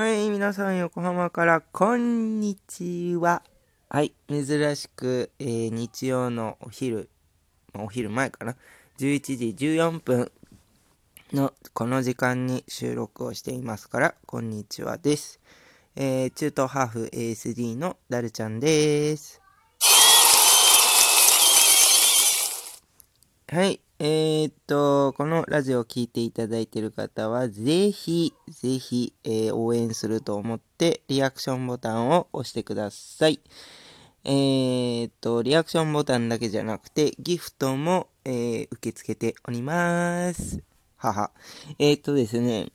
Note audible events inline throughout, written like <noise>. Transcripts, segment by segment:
はい、皆さん横浜からこんにちは。はい、珍しく、えー日曜のお昼、お昼前かな、11時14分のこの時間に収録をしていますから、こんにちはです。えー中東ハーフ ASD のダルちゃんです。はい。えーっと、このラジオを聴いていただいている方は、ぜひ、ぜひ、えー応援すると思って、リアクションボタンを押してください。えーっと、リアクションボタンだけじゃなくて、ギフトも、えー受け付けております。はは。えーっとですね、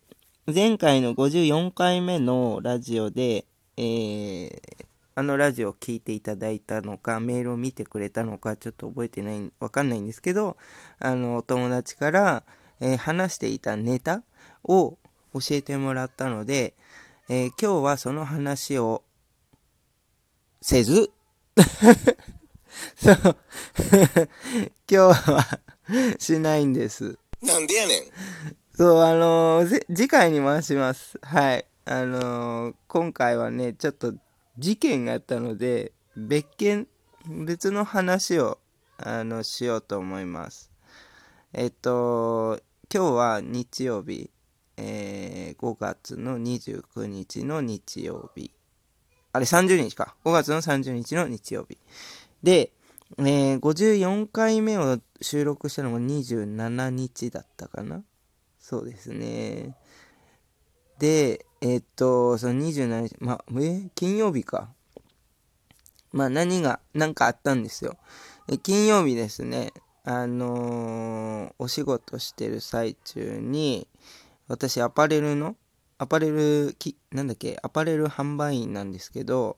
前回の54回目のラジオで、えーあのラジオを聞いていただいたのか、メールを見てくれたのか、ちょっと覚えてない、わかんないんですけど、あの、お友達から、えー話していたネタを教えてもらったので、えー今日はその話をせず、<laughs> そう、<laughs> 今日はしないんです。なんでやねん。そう、あのーぜ次回に回します。はい。あのー今回はね、ちょっと事件があったので、別件、別の話を、あの、しようと思います。えっと、今日は日曜日、えー5月の29日の日曜日。あれ、30日か。5月の30日の日曜日。で、えー54回目を収録したのが27日だったかな。そうですね。で、えっと、その27日、ま、え、金曜日か。まあ何が、なんかあったんですよ。え金曜日ですね、あのーお仕事してる最中に、私アパレルの、アパレル、き、なんだっけ、アパレル販売員なんですけど、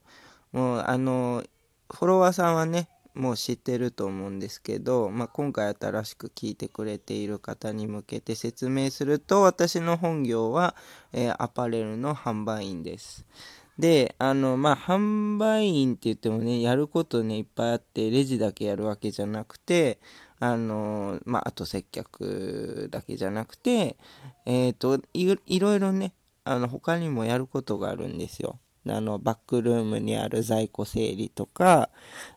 もうあのーフォロワーさんはね、もう知ってると思うんですけど、まあ、今回新しく聞いてくれている方に向けて説明すると、私の本業は、えーアパレルの販売員です。で、あの、まあ、販売員って言ってもね、やることね、いっぱいあって、レジだけやるわけじゃなくて、あの、まあ、あと接客だけじゃなくて、えっ、とい、いろいろね、あの、他にもやることがあるんですよ。あの、バックルームにある在庫整理とか、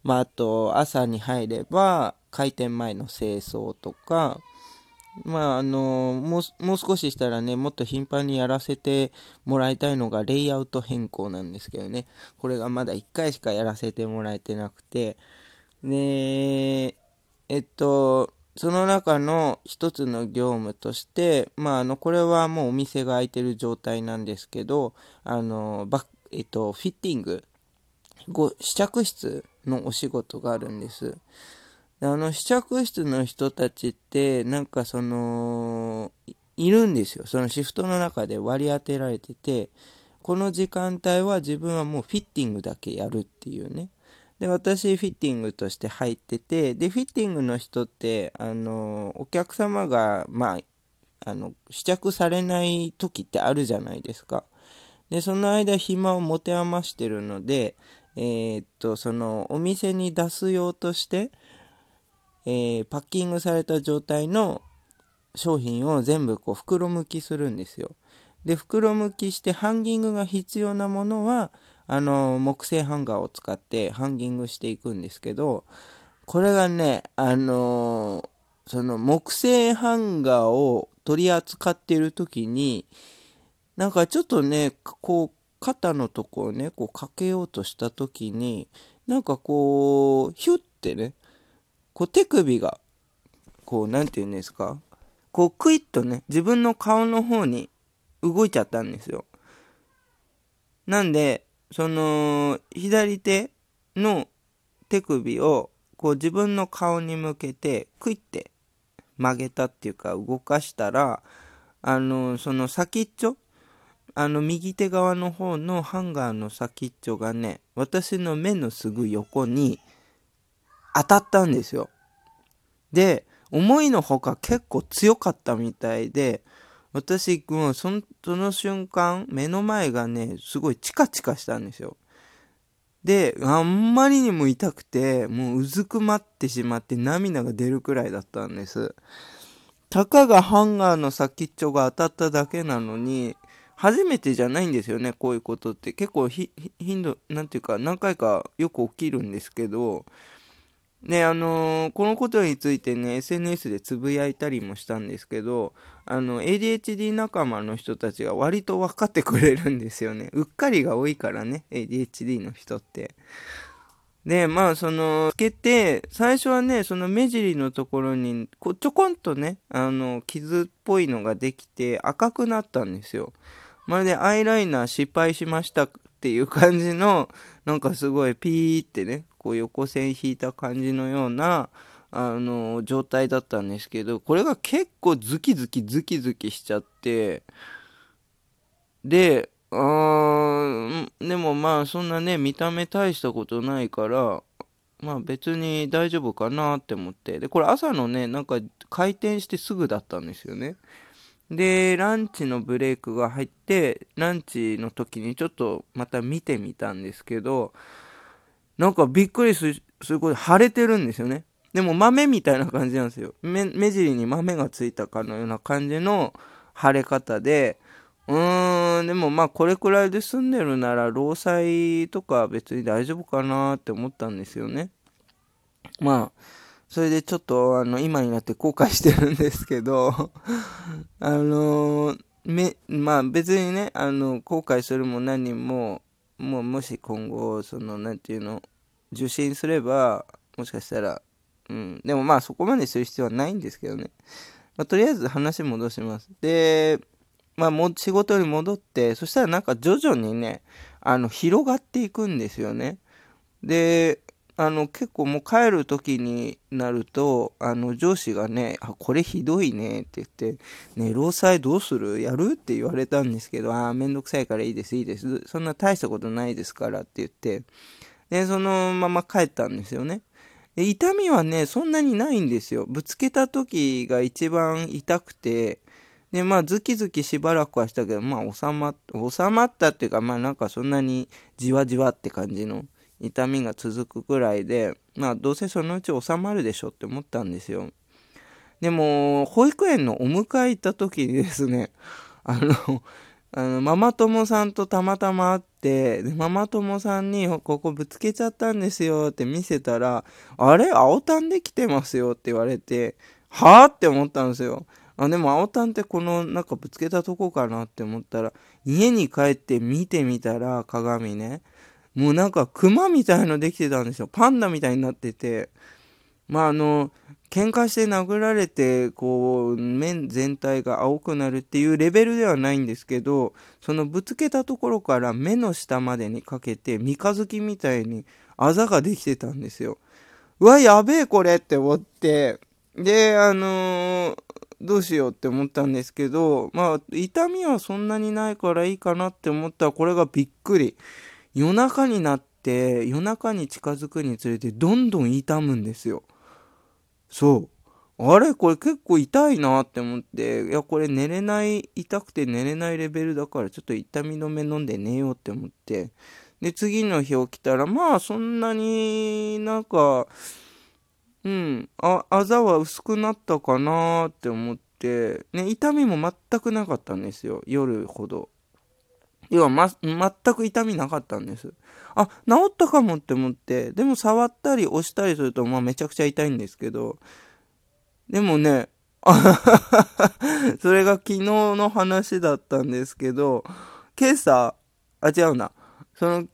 まあ、あと、朝に入れば、開店前の清掃とか、まあ、あの、もう、もう少ししたらね、もっと頻繁にやらせてもらいたいのが、レイアウト変更なんですけどね。これがまだ1回しかやらせてもらえてなくて、で、えっと、その中の一つの業務として、まあ、あの、これはもうお店が開いてる状態なんですけど、あの、バッえっと、フィッティング、ご試着室のお仕事があるんです。であの試着室の人たちって、なんかその、いるんですよ。そのシフトの中で割り当てられてて、この時間帯は自分はもうフィッティングだけやるっていうね。で、私フィッティングとして入ってて、で、フィッティングの人って、あの、お客様が、まあ、あの、試着されない時ってあるじゃないですか。で、その間暇を持て余してるので、えーっと、そのお店に出す用として、えーパッキングされた状態の商品を全部こう袋むきするんですよ。で、袋むきしてハンギングが必要なものは、あの、木製ハンガーを使ってハンギングしていくんですけど、これがね、あのその木製ハンガーを取り扱っている時に、なんかちょっとね、こう、肩のとこをね、こうかけようとした時に、なんかこう、ヒュッてね、こう手首が、こう、なんて言うんですかこう、クイッとね、自分の顔の方に動いちゃったんですよ。なんで、その、左手の手首を、こう自分の顔に向けて、クイって曲げたっていうか動かしたら、あの、その先っちょあの、右手側の方のハンガーの先っちょがね、私の目のすぐ横に当たったんですよ。で、思いのほか結構強かったみたいで、私、もうそのその瞬間、目の前がね、すごいチカチカしたんですよ。で、あんまりにも痛くて、もううずくまってしまって涙が出るくらいだったんです。たかがハンガーの先っちょが当たっただけなのに、初めてじゃないんですよね、こういうことって。結構頻度、なんていうか、何回かよく起きるんですけど、ね、あのー、このことについてね、SNS でつぶやいたりもしたんですけど、あの、ADHD 仲間の人たちが割と分かってくれるんですよね。うっかりが多いからね、ADHD の人って。で、まあ、その、つけて、最初はね、その目尻のところに、こちょこんとね、あの、傷っぽいのができて赤くなったんですよ。まるでアイライナー失敗しましたっていう感じの、なんかすごいピーってね、こう横線引いた感じのような、あの、状態だったんですけど、これが結構ズキズキズキズキしちゃって、で、あーでもまあそんなね、見た目大したことないから、まあ別に大丈夫かなって思って。で、これ朝のね、なんか開店してすぐだったんですよね。で、ランチのブレイクが入って、ランチの時にちょっとまた見てみたんですけど、なんかびっくりする、すごい腫れてるんですよね。でも豆みたいな感じなんですよ。目目尻に豆がついたかのような感じの腫れ方で、うーん、でもまあこれくらいで済んでるなら労災とか別に大丈夫かなって思ったんですよね。まあ、それでちょっとあの今になって後悔してるんですけど <laughs> あのめ、まあ別にね、あの後悔するも何も、もうもし今後、その、なんていうの、受診すれば、もしかしたら、うん、でもまあそこまでする必要はないんですけどね。まあ、とりあえず話戻します。で、まあも仕事に戻って、そしたらなんか徐々にね、あの、広がっていくんですよね。で、あの、結構もう帰る時になると、あの、上司がね、あ、これひどいねって言って、ね、労災どうする？やる？って言われたんですけど、ああ、めんどくさいからいいです、いいです。そんな大したことないですからって言って、で、そのまま帰ったんですよね。で痛みはね、そんなにないんですよ。ぶつけた時が一番痛くて、で、まあ、ズキズキしばらくはしたけど、まあ、収まっ、収まったっていうか、まあ、なんかそんなにじわじわって感じの痛みが続くくらいで、まあどうせそのうち収まるでしょって思ったんですよ。でも、保育園のお迎え行った時にですね、<laughs> あの、あのママ友さんとたまたま会って、でママ友さんにここぶつけちゃったんですよって見せたら、あれ青タンできてますよって言われて、はあって思ったんですよ。あでも青タンってこのなんかぶつけたとこかなって思ったら、家に帰って見てみたら鏡ね、もうなんか熊みたいのできてたんですよ。パンダみたいになってて。まああの、喧嘩して殴られて、こう、面全体が青くなるっていうレベルではないんですけど、そのぶつけたところから目の下までにかけて、三日月みたいにあざができてたんですよ。うわ、やべえこれって思って、で、あのー、どうしようって思ったんですけど、まあ、痛みはそんなにないからいいかなって思ったら、これがびっくり。夜中になって夜中に近づくにつれてどんどん痛むんですよ。そう。あれこれ結構痛いなって思っていやこれ寝れない痛くて寝れないレベルだからちょっと痛み止め飲んで寝ようって思って。で次の日起きたらまあそんなになんかうんああざは薄くなったかなって思って。ね痛みも全くなかったんですよ。夜ほど。要は、ま、全く痛みなかったんです。あ、治ったかもって思って、でも触ったり押したりすると、まあめちゃくちゃ痛いんですけど、でもね、<laughs> それが昨日の話だったんですけど、今朝、あ、違うな。その、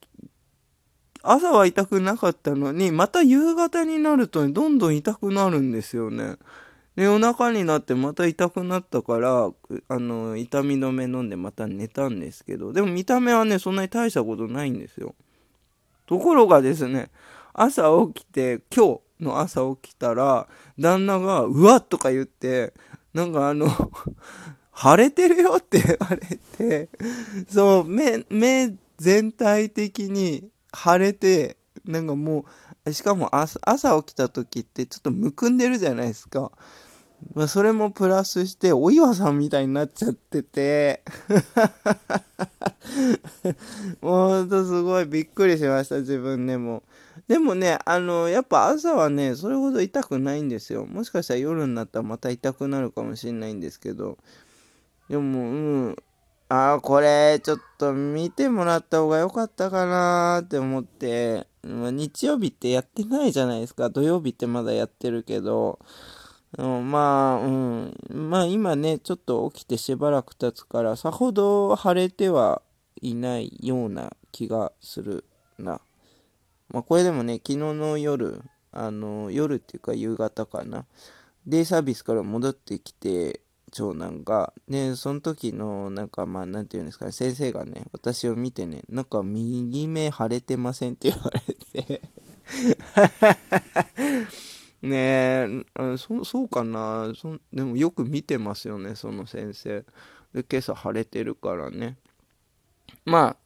朝は痛くなかったのに、また夕方になるとねどんどん痛くなるんですよね。で夜中になってまた痛くなったからあの痛み止め飲んでまた寝たんですけどでも見た目はねそんなに大したことないんですよところがですね朝起きて今日の朝起きたら旦那が「うわっ!」とか言ってなんかあの <laughs> 腫れてるよって <laughs> 言われてそう目目全体的に腫れてなんかもうしかも朝起きた時ってちょっとむくんでるじゃないですかまあ、それもプラスして、お岩さんみたいになっちゃってて <laughs> もうほんとすごいびっくりしました、自分でも。でもね、あの、やっぱ朝はね、それほど痛くないんですよ。もしかしたら夜になったらまた痛くなるかもしれないんですけど、でも、うん、あーこれちょっと見てもらった方が良かったかなって思って、まあ日曜日ってやってないじゃないですか。土曜日ってまだやってるけど、うん、まあ、うん。まあ今ね、ちょっと起きてしばらく経つから、さほど晴れてはいないような気がするな。まあこれでもね、昨日の夜、あの、夜っていうか夕方かな。デイサービスから戻ってきて、長男が、ね、その時の、なんかまあ、なんていうんですかね、先生がね、私を見てね、なんか右目腫れてませんって言われて、ねえ、そそうかなそ、でもよく見てますよね、その先生。で、今朝腫れてるからね。まあ、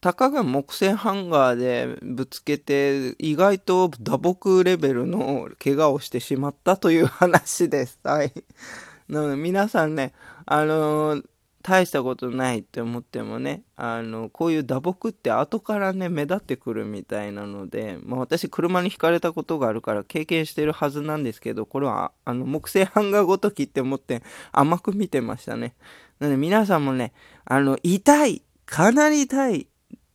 たかが木製ハンガーでぶつけて、意外と打撲レベルの怪我をしてしまったという話です。はい。なので皆さんね、あのー大したことないって思ってもね、あの、こういう打撲って後からね、目立ってくるみたいなので、まあ私車にひかれたことがあるから経験してるはずなんですけど、これは、あの、木製ハンガーごときって思って甘く見てましたね。なので皆さんもね、あの、痛いかなり痛い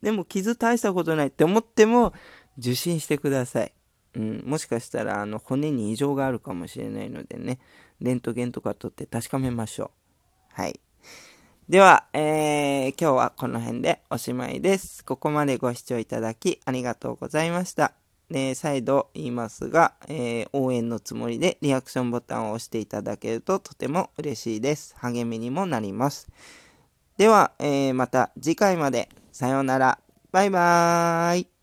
でも傷大したことないって思っても受診してください。うん、もしかしたらあの骨に異常があるかもしれないのでね、レントゲンとか取って確かめましょう。はい。では、えー、今日はこの辺でおしまいです。ここまでご視聴いただきありがとうございました。で、再度言いますが、えー応援のつもりでリアクションボタンを押していただけるととても嬉しいです。励みにもなります。では、えーまた次回まで。さようなら。バイバーイ。